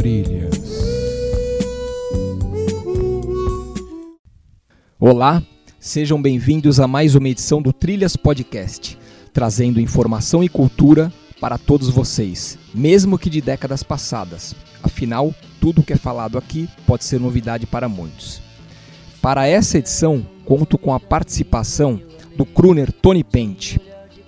Trilhas. Olá, sejam bem-vindos a mais uma edição do Trilhas Podcast, trazendo informação e cultura para todos vocês, mesmo que de décadas passadas. Afinal, tudo que é falado aqui pode ser novidade para muitos. Para essa edição, conto com a participação do crooner Tony Pente.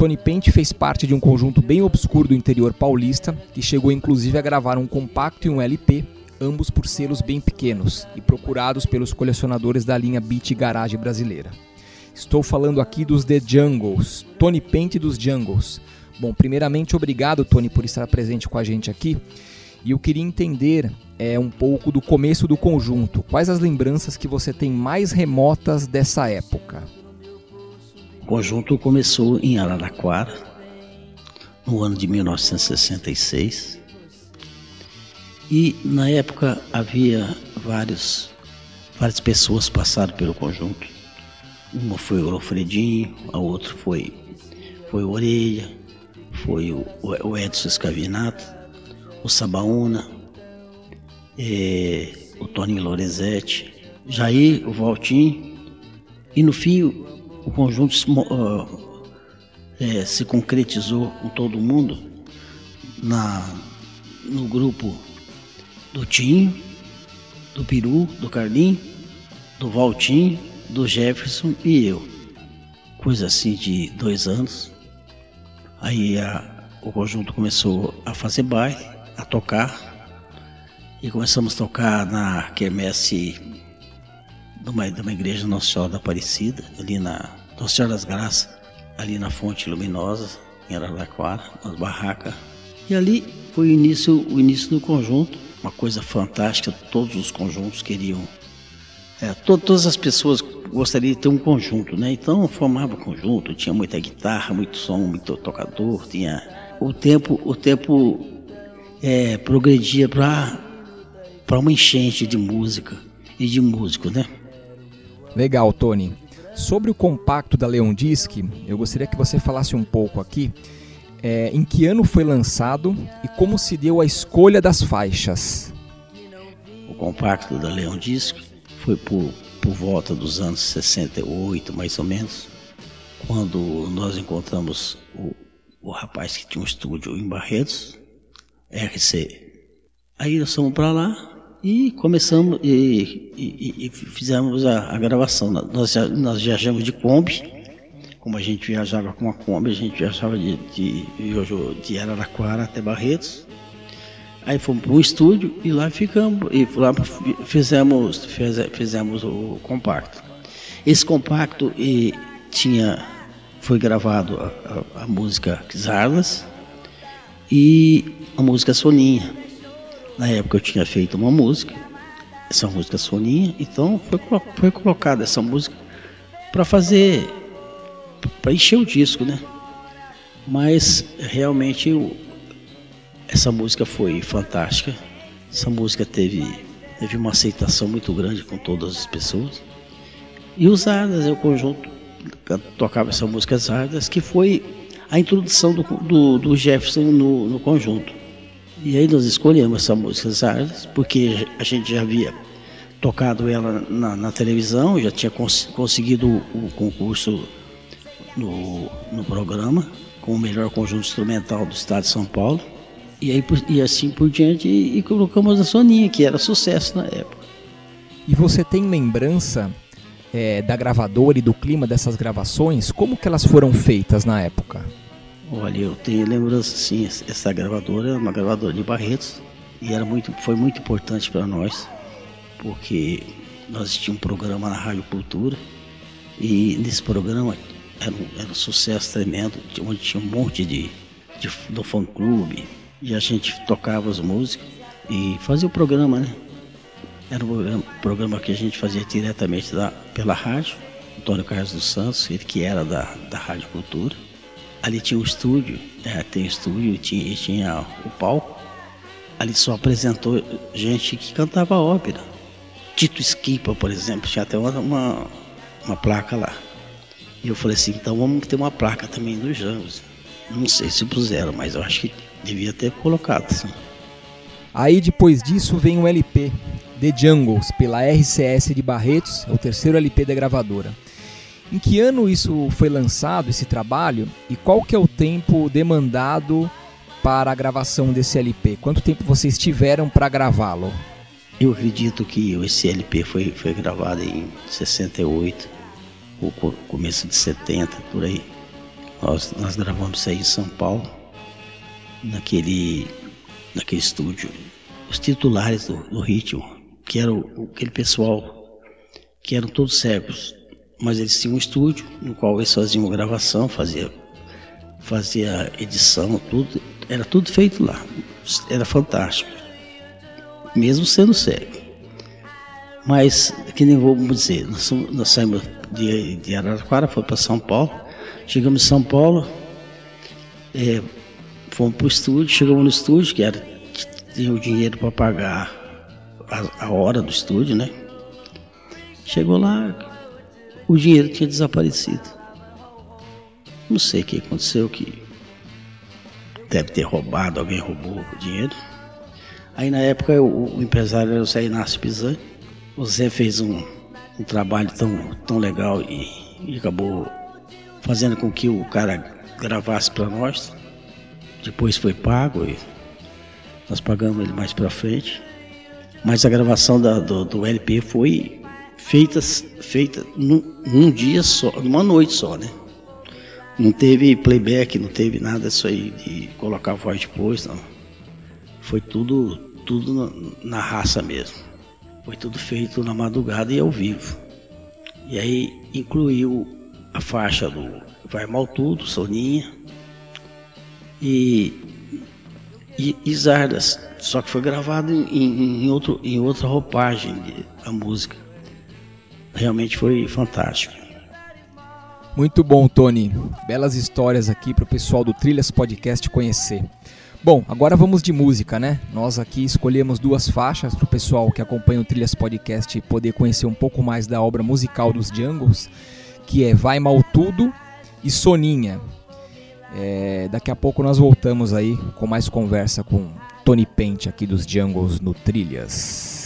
Tony Pente fez parte de um conjunto bem obscuro do interior paulista, que chegou inclusive a gravar um compacto e um LP, ambos por selos bem pequenos e procurados pelos colecionadores da linha Beat Garage brasileira. Estou falando aqui dos The Jungles, Tony Pente dos Jungles. Bom, primeiramente, obrigado, Tony, por estar presente com a gente aqui. E eu queria entender é, um pouco do começo do conjunto. Quais as lembranças que você tem mais remotas dessa época? Conjunto começou em Araraquara, no ano de 1966. E na época havia vários, várias pessoas passaram pelo conjunto. Uma foi o Alfredinho, a outra foi, foi o Orelha, foi o, o Edson Escavinato, o Sabaúna, é, o Toninho Lorenzetti, Jair, o Valtinho, e no fim o conjunto se, uh, é, se concretizou com todo mundo na, no grupo do Tinho, do Peru, do Carlinho, do Valtinho, do Jefferson e eu. Coisa assim de dois anos. Aí a, o conjunto começou a fazer baile, a tocar. E começamos a tocar na quermesse de uma, de uma igreja Nossa Senhora da Aparecida, ali na Nossa Senhora das Graças, ali na Fonte Luminosa, em Araraquara, nas barracas. E ali foi o início, o início do conjunto, uma coisa fantástica, todos os conjuntos queriam. É, to, todas as pessoas gostariam de ter um conjunto, né? Então formava conjunto, tinha muita guitarra, muito som, muito tocador, tinha. O tempo, o tempo é, progredia para para uma enchente de música e de músico, né? Legal, Tony. Sobre o compacto da Leon Disc, eu gostaria que você falasse um pouco aqui é, em que ano foi lançado e como se deu a escolha das faixas. O compacto da Leon Disc foi por, por volta dos anos 68, mais ou menos, quando nós encontramos o, o rapaz que tinha um estúdio em Barretos, RC. Aí nós fomos para lá, e começamos e, e, e fizemos a, a, gravação. Nós, nós viajamos de Kombi, como a gente viajava com a Kombi, a gente viajava de, de, de Araraquara até Barretos. Aí fomos para o estúdio e lá ficamos, e lá fizemos, fiz, fizemos o compacto. Esse compacto e, tinha, foi gravado a, a, a música Zarlas e a música Soninha. Na época eu tinha feito uma música, essa música Soninha, então foi, foi colocada essa música para fazer, para encher o disco, né? Mas realmente eu, essa música foi fantástica. Essa música teve, teve uma aceitação muito grande com todas as pessoas. E os Ardas, o conjunto tocava essa música As Ardas, que foi a introdução do, do, do Jefferson no, no conjunto. E aí nós escolhemos essa música Zardas, porque a gente já havia tocado ela na, na televisão, já tinha cons conseguido o, o concurso no, no programa, com o melhor conjunto instrumental do estado de São Paulo. E, aí, e assim por diante, e, e colocamos a Soninha, que era sucesso na época. E você tem lembrança é, da gravadora e do clima dessas gravações? Como que elas foram feitas na época? Olha, eu tenho lembrança sim, essa gravadora é uma gravadora de Barretos e era muito, foi muito importante para nós, porque nós tínhamos um programa na Rádio Cultura e nesse programa era um, era um sucesso tremendo, onde tinha um monte de, de do fã clube e a gente tocava as músicas e fazia o programa, né? Era um programa, programa que a gente fazia diretamente da, pela rádio, Antônio Carlos dos Santos, ele que era da, da Rádio Cultura. Ali tinha o estúdio, é, tem o estúdio, tinha, tinha o palco. Ali só apresentou gente que cantava ópera. Tito Esquipa, por exemplo, tinha até uma, uma, uma placa lá. E eu falei assim, então vamos ter uma placa também dos Jangos. Não sei se puseram, mas eu acho que devia ter colocado. Aí depois disso vem um LP, The Jungles, pela RCS de Barretos, é o terceiro LP da gravadora. Em que ano isso foi lançado, esse trabalho, e qual que é o tempo demandado para a gravação desse LP? Quanto tempo vocês tiveram para gravá-lo? Eu acredito que esse LP foi, foi gravado em 68, ou começo de 70, por aí. Nós, nós gravamos isso aí em São Paulo, naquele, naquele estúdio. Os titulares do, do ritmo, que eram aquele pessoal que eram todos cegos, mas eles tinham um estúdio no qual eles faziam gravação, fazia, fazia edição, tudo, era tudo feito lá. Era fantástico, mesmo sendo cego. Mas, que nem vou dizer, nós, nós saímos de, de Araraquara, foi para São Paulo, chegamos em São Paulo, é, fomos para o estúdio, chegamos no estúdio, que era, tinha o dinheiro para pagar a, a hora do estúdio, né? Chegou lá, o dinheiro tinha desaparecido. Não sei o que aconteceu, que deve ter roubado, alguém roubou o dinheiro. Aí na época o, o empresário era o Zé Inácio Pisani. O Zé fez um, um trabalho tão, tão legal e, e acabou fazendo com que o cara gravasse para nós. Depois foi pago e nós pagamos ele mais para frente. Mas a gravação da, do, do LP foi feitas feita num, num, dia só, numa noite só, né? Não teve playback, não teve nada disso aí de colocar voz depois, não. Foi tudo, tudo na, na raça mesmo. Foi tudo feito na madrugada e ao vivo. E aí incluiu a faixa do Vai Mal Tudo, Soninha e, e, e Zardas. Só que foi gravado em, em, outro, em outra roupagem de, a música realmente foi fantástico. Muito bom, Tony. Belas histórias aqui para o pessoal do Trilhas Podcast conhecer. Bom, agora vamos de música, né? Nós aqui escolhemos duas faixas para o pessoal que acompanha o Trilhas Podcast poder conhecer um pouco mais da obra musical dos Jungles, que é Vai Mal Tudo e Soninha. É, daqui a pouco nós voltamos aí com mais conversa com Tony Pente aqui dos Jungles no Trilhas.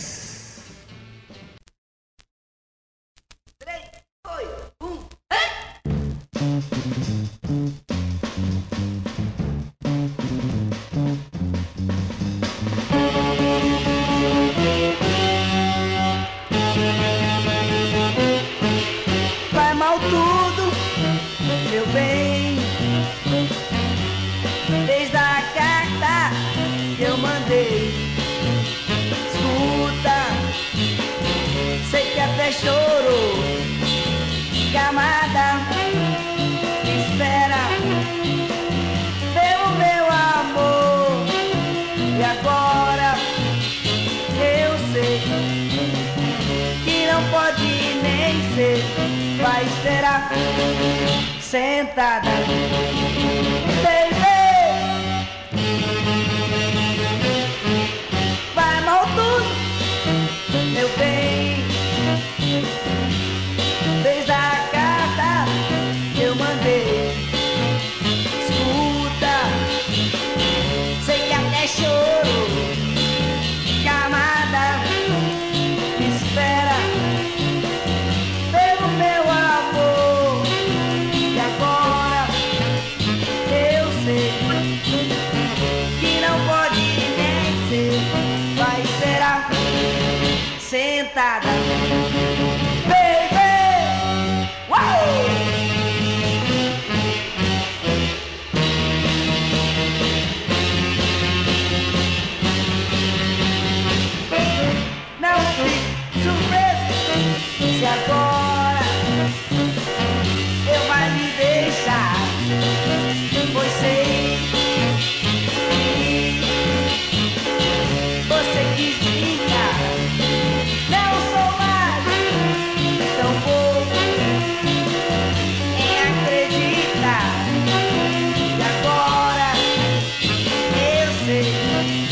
Sentada.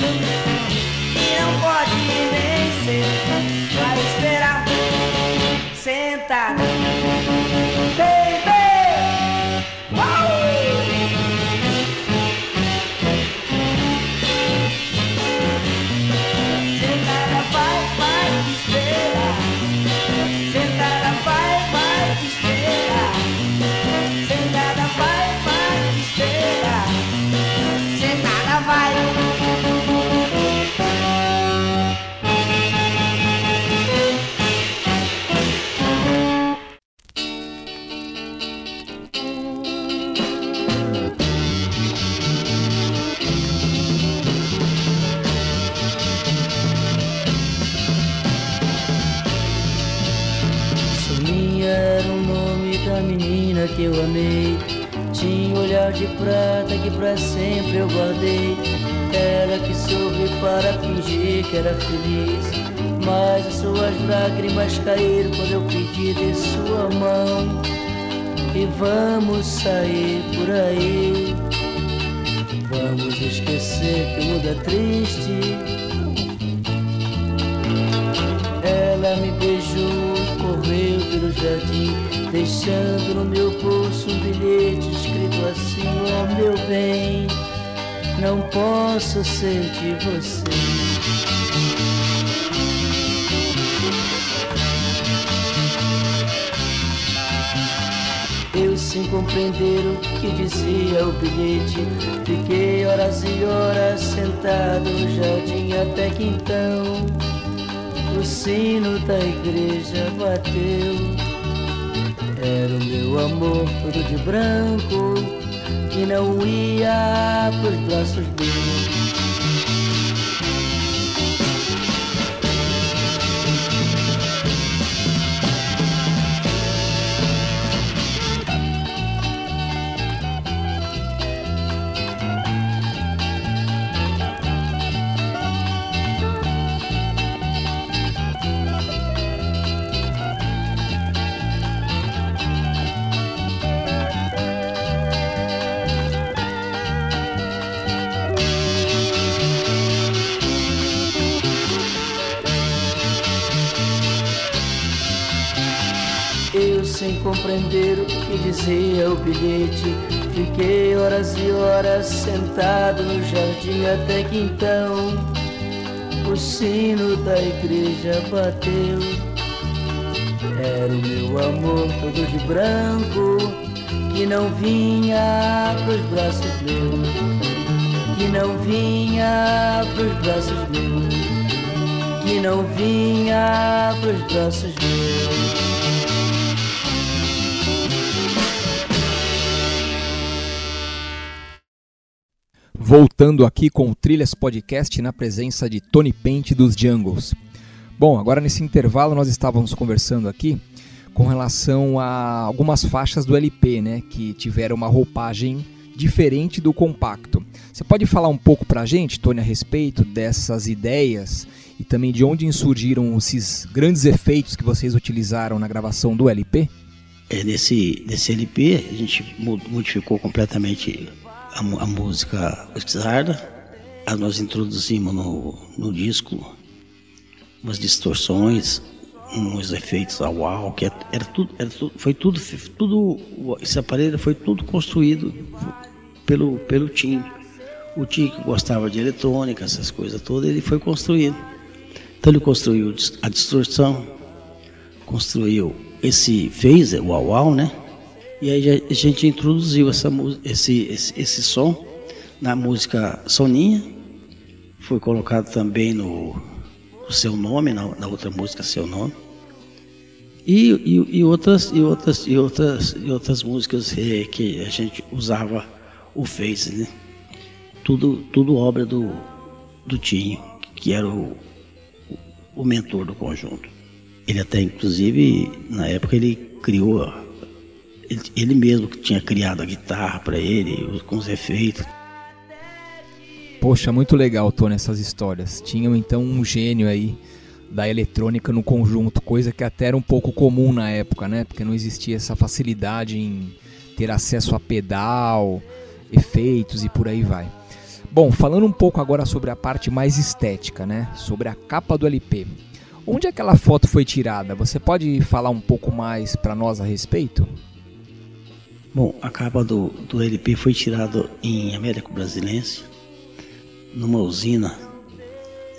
e não pode nem ser. Que eu amei. Tinha um olhar de prata que pra sempre eu guardei. Ela que soube para fingir que era feliz. Mas as suas lágrimas caíram quando eu pedi de sua mão. E vamos sair por aí. Vamos esquecer que o mundo é triste. Ela me beijou, jardim, deixando no meu bolso um bilhete escrito assim: Oh meu bem, não posso sentir você. Eu sem compreender o que dizia o bilhete Fiquei horas e horas sentado no jardim Até que então o sino da igreja bateu. Era o meu amor todo de branco Que não ia pros braços meus compreender o que dizia o bilhete. Fiquei horas e horas sentado no jardim Até que então o sino da igreja bateu. Era o meu amor todo de branco Que não vinha pros braços meus. Que não vinha pros braços meus. Que não vinha pros braços meus Voltando aqui com o Trilhas Podcast na presença de Tony Pente dos Jungles. Bom, agora nesse intervalo nós estávamos conversando aqui com relação a algumas faixas do LP, né, que tiveram uma roupagem diferente do compacto. Você pode falar um pouco pra gente, Tony, a respeito dessas ideias e também de onde surgiram esses grandes efeitos que vocês utilizaram na gravação do LP? É, nesse, nesse LP a gente modificou completamente a, a música Zarda. Nós introduzimos no, no disco umas distorções, uns efeitos a uau, que era tudo, era tudo, foi tudo, tudo, esse aparelho foi tudo construído pelo, pelo Tim. O Tim que gostava de eletrônica, essas coisas todas, ele foi construído. Então ele construiu a distorção, construiu esse phaser, o uau né? E aí a gente introduziu essa, esse, esse, esse som na música Soninha. Foi colocado também no, no seu nome, na, na, outra música Seu Nome. E, e, e, outras, e, outras, e, outras, e outras músicas é, que a gente usava o Face, né? Tudo, tudo obra do, do Tinho, que era o, o mentor do conjunto. Ele até, inclusive, na época ele criou ele, ele mesmo que tinha criado a guitarra para ele, com os efeitos. Poxa, muito legal, Tony, essas histórias. Tinham então um gênio aí da eletrônica no conjunto, coisa que até era um pouco comum na época, né? Porque não existia essa facilidade em ter acesso a pedal, efeitos e por aí vai. Bom, falando um pouco agora sobre a parte mais estética, né? Sobre a capa do LP. Onde aquela foto foi tirada? Você pode falar um pouco mais para nós a respeito? Bom, a capa do, do LP foi tirada em Américo Brasilense, numa usina,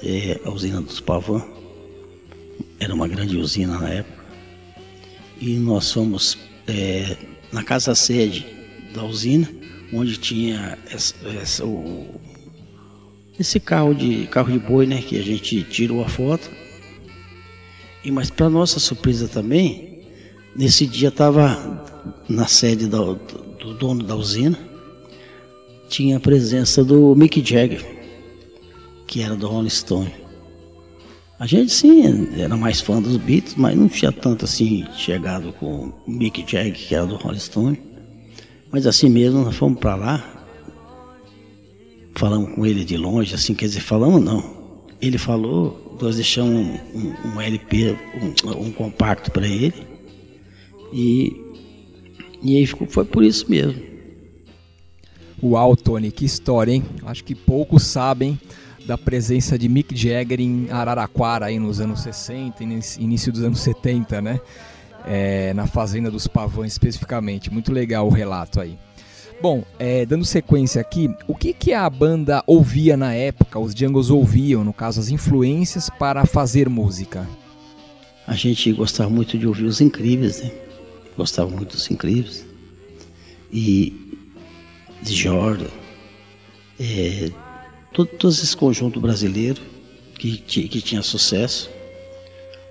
é, a usina dos Pavão. Era uma grande usina na época. E nós fomos é, na casa sede da usina, onde tinha essa, essa, o, esse carro de carro de boi, né, que a gente tirou a foto. E mas para nossa surpresa também, nesse dia estava na sede do, do dono da usina, tinha a presença do Mick Jagger, que era do Rolling Stone. A gente sim era mais fã dos Beatles, mas não tinha tanto assim chegado com o Mick Jagger, que era do Rolling Stone. Mas assim mesmo, nós fomos para lá, falamos com ele de longe, assim, quer dizer, falamos não. Ele falou, nós deixamos um, um, um LP, um, um compacto para ele, e, e aí ficou, foi por isso mesmo. Uau, Tony, que história, hein? Acho que poucos sabem da presença de Mick Jagger em Araraquara aí nos anos 60, início dos anos 70, né? É, na Fazenda dos Pavões especificamente. Muito legal o relato aí. Bom, é, dando sequência aqui, o que, que a banda ouvia na época, os Jungles ouviam, no caso, as influências para fazer música? A gente gostava muito de ouvir os incríveis, né? Gostava muito dos incríveis. E de Jordan, é, todo, todo esse conjunto brasileiro que, que tinha sucesso,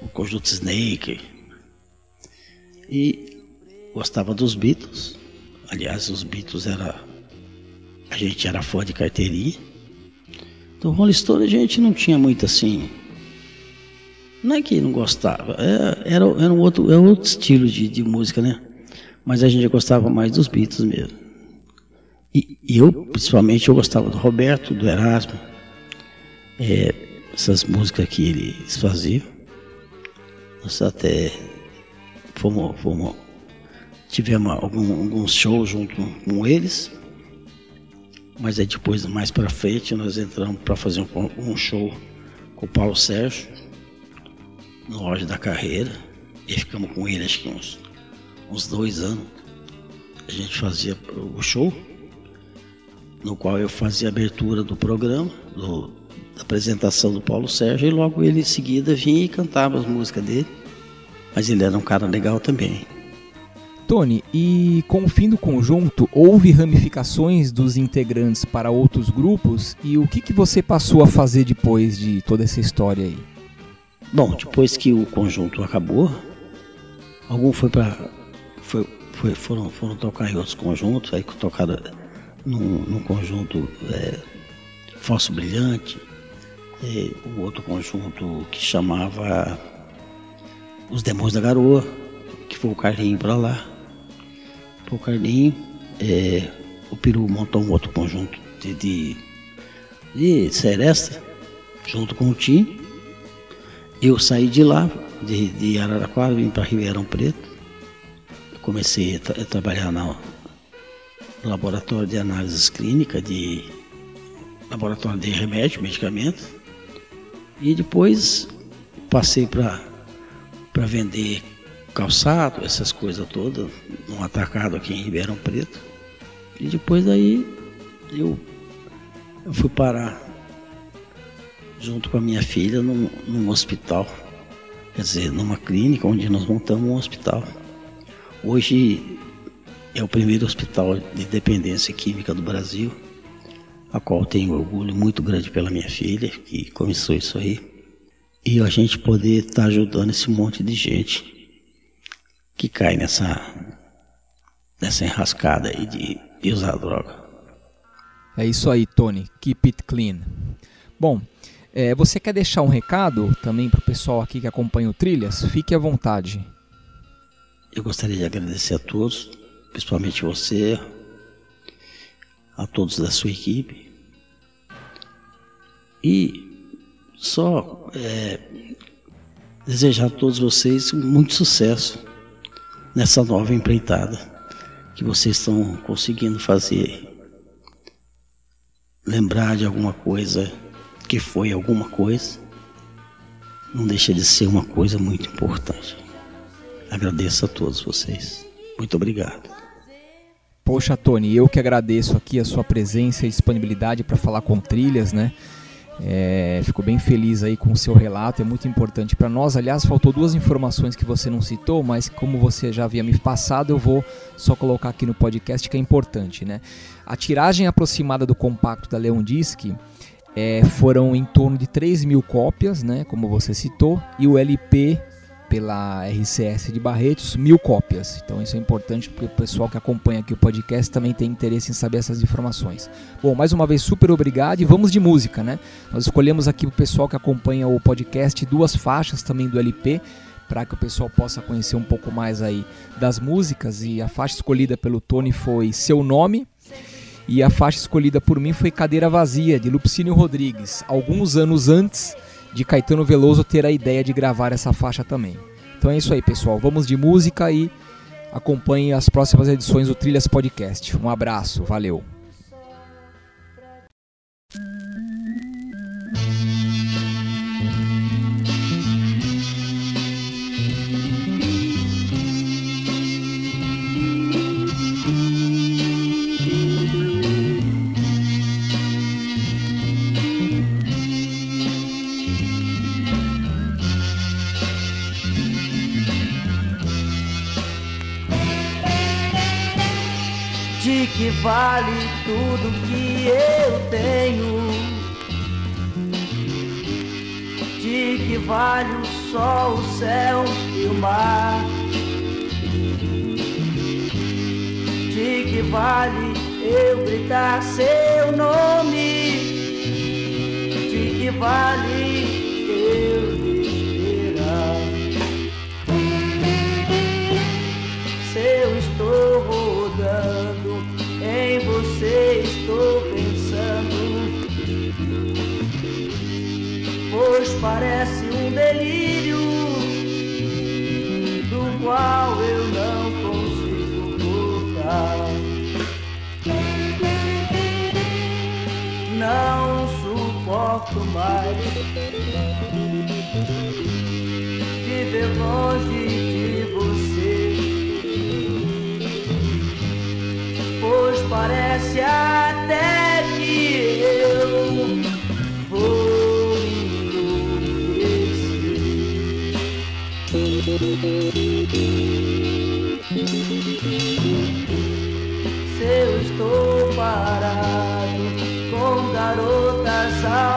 o conjunto Snake, e gostava dos Beatles. Aliás, os Beatles era a gente era fã de carteirinha. Então, Rolling Stone a gente não tinha muito assim. Não é que não gostava, é, era, era, um outro, era outro estilo de, de música, né? Mas a gente gostava mais dos Beatles mesmo. E, e eu, principalmente, eu gostava do Roberto, do Erasmo, é, essas músicas que eles faziam. Nós até fomos, fomos tivemos algum, alguns shows junto com eles, mas aí depois, mais para frente, nós entramos para fazer um, um, show com o Paulo Sérgio, no Loja da Carreira, e ficamos com ele acho que uns, uns dois anos. A gente fazia o show no qual eu fazia a abertura do programa, do, da apresentação do Paulo Sérgio, e logo ele em seguida vinha e cantava as músicas dele. Mas ele era um cara legal também. Tony, e com o fim do conjunto, houve ramificações dos integrantes para outros grupos? E o que, que você passou a fazer depois de toda essa história aí? Bom, depois que o conjunto acabou, algum foi para foi, foi, foram, foram tocar em outros conjuntos, aí tocaram num, num conjunto é, Falso Brilhante, é, o outro conjunto que chamava Os Demônios da Garoa, que foi o Carlinho para lá. Foi o Carlinho, é, o Peru montou um outro conjunto de, de, de Seresta, junto com o Tim. Eu saí de lá, de, de Araraquara, vim para Ribeirão Preto. comecei a, tra a trabalhar na, laboratório de análises clínicas, de laboratório de remédio, medicamento. E depois passei para vender calçado, essas coisas todas, num atacado aqui em Ribeirão Preto. E depois daí eu, eu fui parar junto com a minha filha num, num hospital, quer dizer, numa clínica onde nós montamos um hospital. Hoje é o primeiro hospital de dependência química do Brasil, a qual tenho orgulho muito grande pela minha filha, que começou isso aí. E a gente poder estar tá ajudando esse monte de gente que cai nessa, nessa enrascada aí de, de usar droga. É isso aí, Tony. Keep it clean. Bom, é, você quer deixar um recado também para o pessoal aqui que acompanha o Trilhas? Fique à vontade. Eu gostaria de agradecer a todos principalmente você, a todos da sua equipe. E só é, desejar a todos vocês muito sucesso nessa nova empreitada que vocês estão conseguindo fazer. Lembrar de alguma coisa que foi alguma coisa, não deixa de ser uma coisa muito importante. Agradeço a todos vocês. Muito obrigado. Poxa, Tony, eu que agradeço aqui a sua presença e disponibilidade para falar com trilhas, né? É, fico bem feliz aí com o seu relato, é muito importante para nós. Aliás, faltou duas informações que você não citou, mas como você já havia me passado, eu vou só colocar aqui no podcast que é importante, né? A tiragem aproximada do compacto da Leon Disc é, foram em torno de 3 mil cópias, né? Como você citou, e o LP pela RCS de Barretos, mil cópias. Então isso é importante porque o pessoal que acompanha aqui o podcast também tem interesse em saber essas informações. Bom, mais uma vez, super obrigado e vamos de música, né? Nós escolhemos aqui o pessoal que acompanha o podcast duas faixas também do LP para que o pessoal possa conhecer um pouco mais aí das músicas e a faixa escolhida pelo Tony foi Seu Nome e a faixa escolhida por mim foi Cadeira Vazia de Lupicínio Rodrigues, alguns anos antes de Caetano Veloso ter a ideia de gravar essa faixa também. Então é isso aí, pessoal. Vamos de música e acompanhe as próximas edições do Trilhas Podcast. Um abraço, valeu. Que vale tudo que eu tenho? De que vale o sol, o céu e o mar? De que vale eu gritar seu nome? De que vale eu esperar? Se eu estou você estou pensando, pois parece um delírio do qual eu não consigo voltar. Não suporto mais viver longe parece até que eu vou Se eu estou parado com garotas ao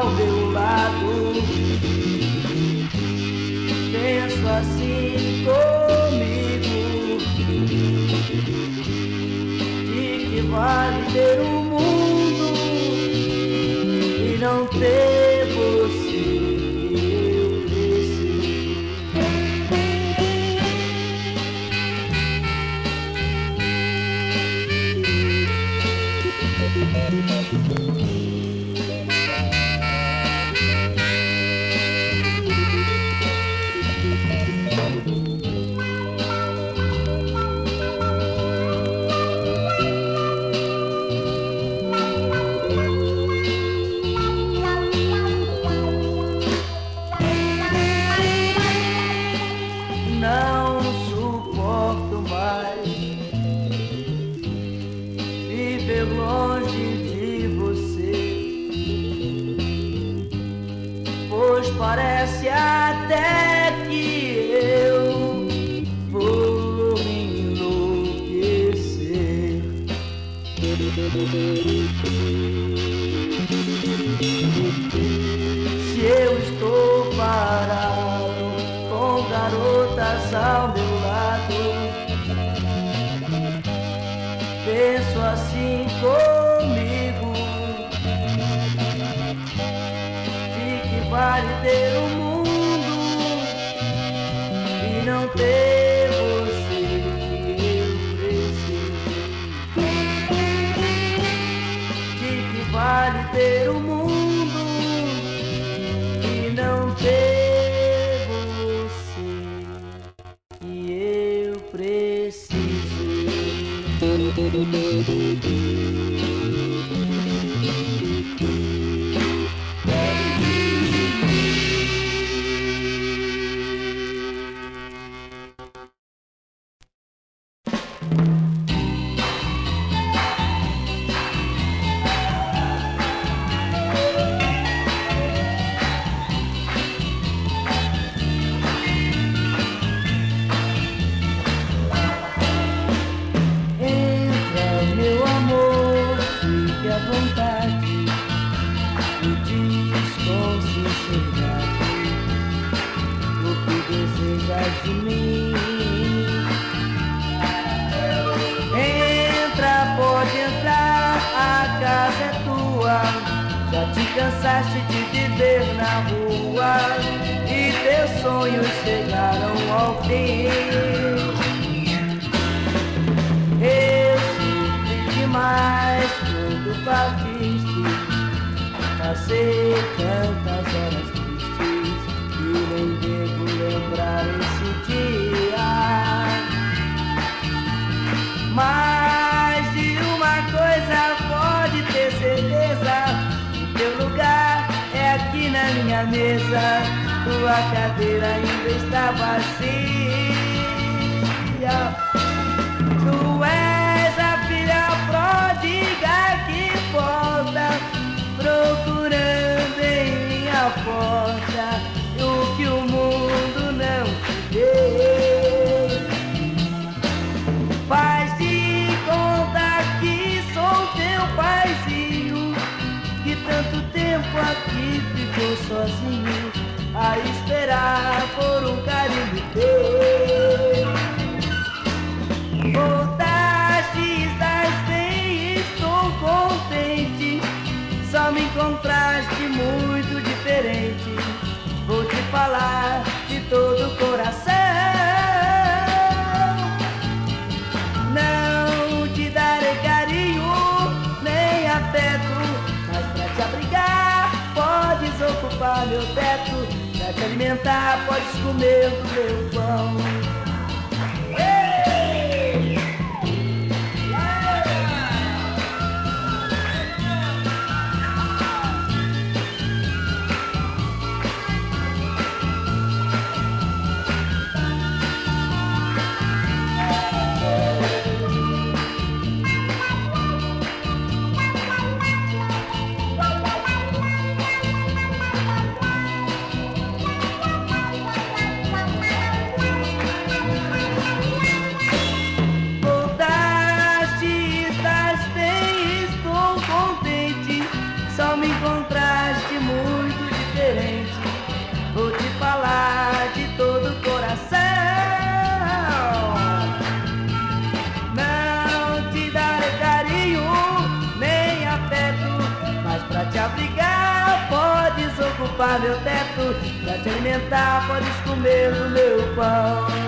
vale ter o um mundo e não ter você. eu Se eu estou parado com garotas ao meu lado, penso assim comigo. De que vale ter Vai assim. me encontraste muito diferente. Vou te falar de todo o coração. Não te darei carinho nem afeto, mas pra te abrigar podes ocupar meu teto, pra te alimentar podes comer do meu pão. Pra te alimentar, podes comer do meu pão.